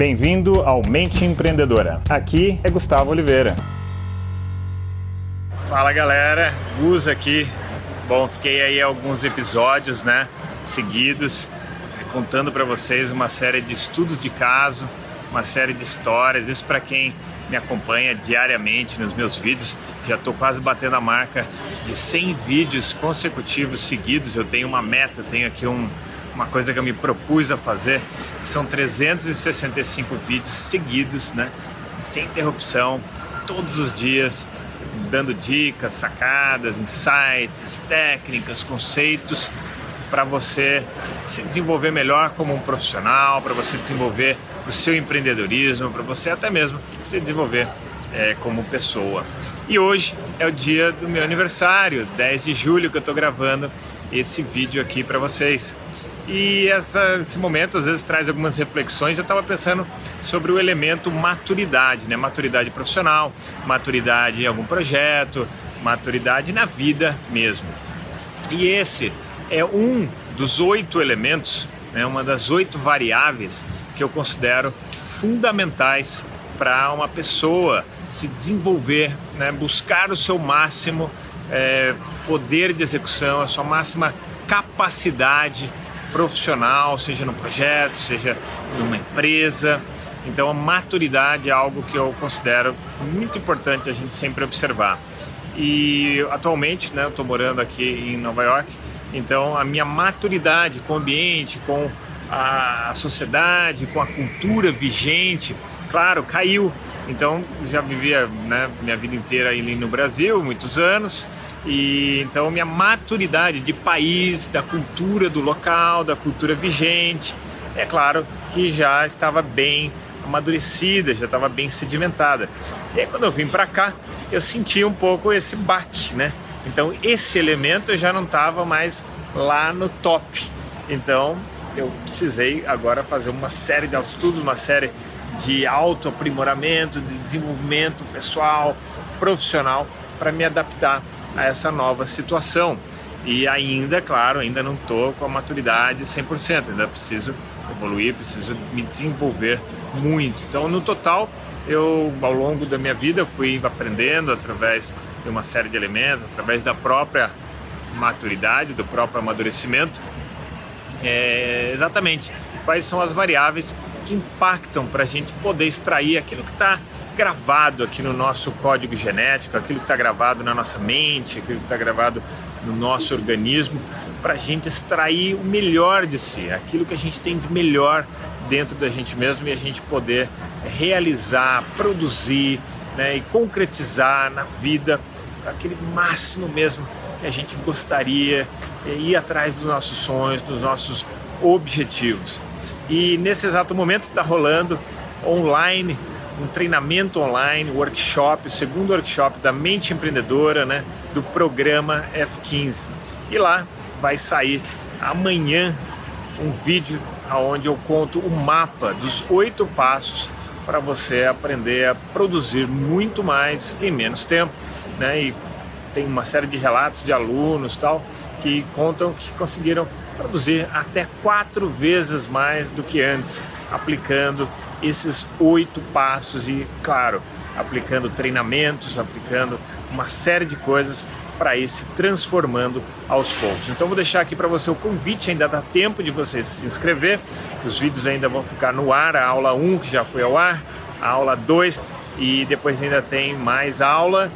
Bem-vindo ao Mente Empreendedora. Aqui é Gustavo Oliveira. Fala galera, Gus aqui. Bom, fiquei aí alguns episódios, né, seguidos, contando para vocês uma série de estudos de caso, uma série de histórias. Isso para quem me acompanha diariamente nos meus vídeos. Já estou quase batendo a marca de 100 vídeos consecutivos seguidos. Eu tenho uma meta, tenho aqui um, uma coisa que eu me propus a fazer, são 365 vídeos seguidos, né? Sem interrupção, todos os dias, dando dicas, sacadas, insights, técnicas, conceitos para você se desenvolver melhor como um profissional, para você desenvolver o seu empreendedorismo, para você até mesmo se desenvolver é, como pessoa. E hoje é o dia do meu aniversário, 10 de julho, que eu estou gravando esse vídeo aqui para vocês. E essa, esse momento às vezes traz algumas reflexões. Eu estava pensando sobre o elemento maturidade, né? Maturidade profissional, maturidade em algum projeto, maturidade na vida mesmo. E esse é um dos oito elementos, né? uma das oito variáveis que eu considero fundamentais para uma pessoa se desenvolver, né? buscar o seu máximo é, poder de execução, a sua máxima capacidade profissional, seja no projeto, seja numa empresa. Então, a maturidade é algo que eu considero muito importante a gente sempre observar. E atualmente, né, eu estou morando aqui em Nova York, então a minha maturidade com o ambiente, com a sociedade, com a cultura vigente, claro, caiu. Então já vivia né, minha vida inteira ali no Brasil, muitos anos, e então minha maturidade de país, da cultura do local, da cultura vigente, é claro que já estava bem amadurecida, já estava bem sedimentada. E aí quando eu vim para cá, eu senti um pouco esse baque, né? Então esse elemento eu já não estava mais lá no top. Então eu precisei agora fazer uma série de estudos, uma série de autoaprimoramento, de desenvolvimento pessoal, profissional, para me adaptar a essa nova situação. E ainda, claro, ainda não estou com a maturidade 100%, ainda preciso evoluir, preciso me desenvolver muito. Então, no total, eu ao longo da minha vida fui aprendendo através de uma série de elementos, através da própria maturidade, do próprio amadurecimento, é, exatamente. Quais são as variáveis que impactam para a gente poder extrair aquilo que está gravado aqui no nosso código genético, aquilo que está gravado na nossa mente, aquilo que está gravado no nosso organismo, para a gente extrair o melhor de si, aquilo que a gente tem de melhor dentro da gente mesmo e a gente poder realizar, produzir né, e concretizar na vida aquele máximo mesmo que a gente gostaria, ir atrás dos nossos sonhos, dos nossos objetivos. E nesse exato momento está rolando online um treinamento online, workshop, o segundo workshop da mente empreendedora, né, do programa F15. E lá vai sair amanhã um vídeo onde eu conto o mapa dos oito passos para você aprender a produzir muito mais em menos tempo, né? E tem uma série de relatos de alunos tal que contam que conseguiram produzir até quatro vezes mais do que antes, aplicando esses oito passos e, claro, aplicando treinamentos, aplicando uma série de coisas para ir se transformando aos poucos. Então vou deixar aqui para você o convite, ainda dá tempo de você se inscrever. Os vídeos ainda vão ficar no ar, a aula 1 que já foi ao ar, a aula 2 e depois ainda tem mais aula.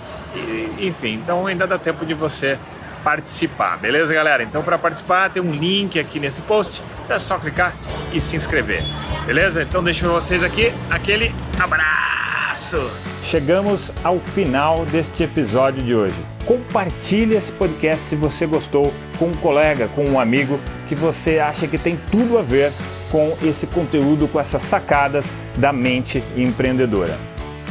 Enfim, então ainda dá tempo de você participar, beleza, galera? Então, para participar, tem um link aqui nesse post, então é só clicar e se inscrever, beleza? Então, deixo para vocês aqui aquele abraço. Chegamos ao final deste episódio de hoje. Compartilhe esse podcast se você gostou com um colega, com um amigo que você acha que tem tudo a ver com esse conteúdo, com essas sacadas da mente empreendedora.